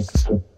Thank you.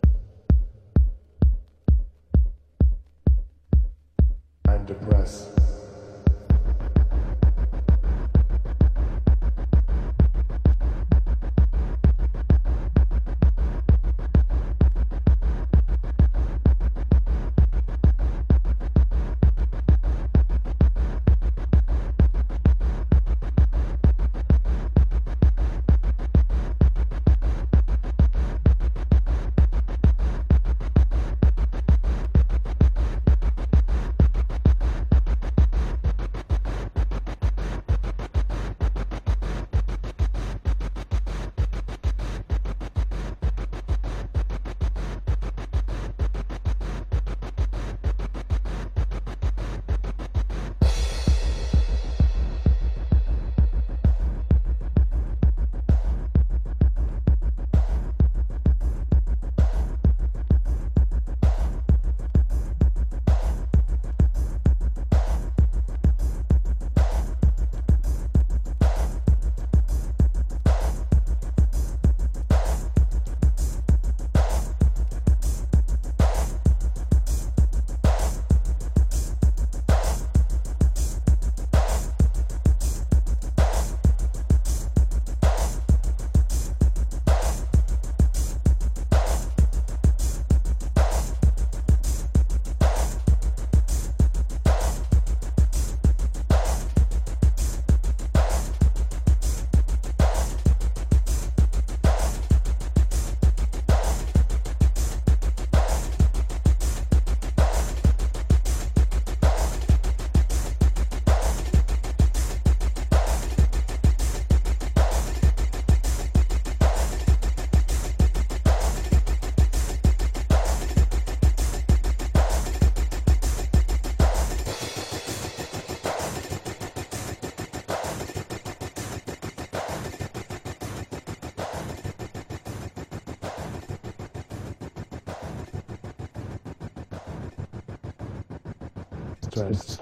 Stress.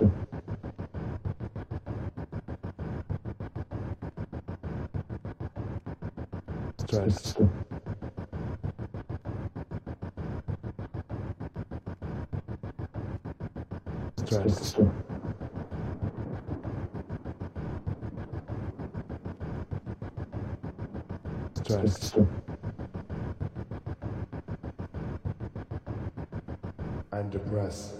Stress. Stress. Stress. And depressed.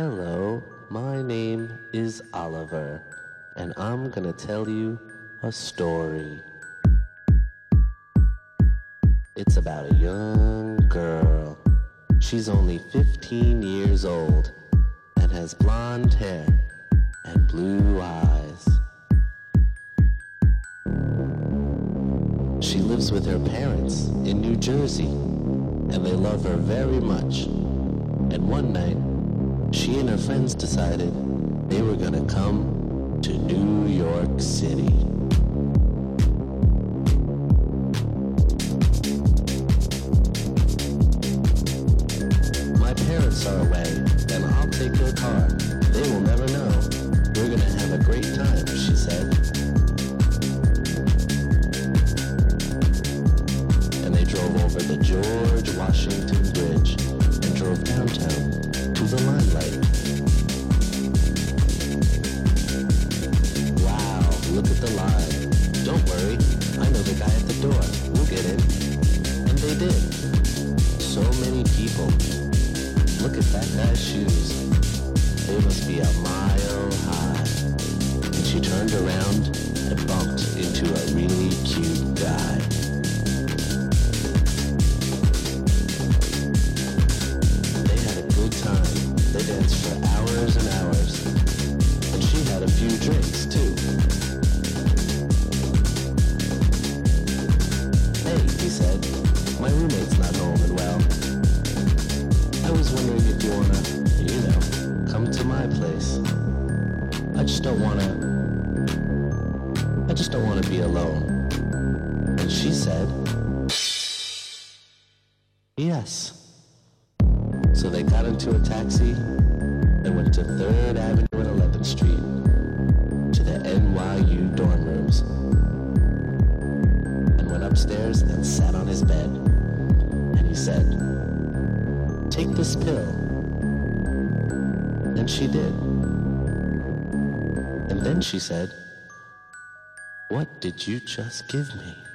Hello, my name is Oliver, and I'm gonna tell you a story. It's about a young girl. She's only 15 years old and has blonde hair and blue eyes. She lives with her parents in New Jersey, and they love her very much. And one night, she and her friends decided they were going to come to New York City. said, What did you just give me?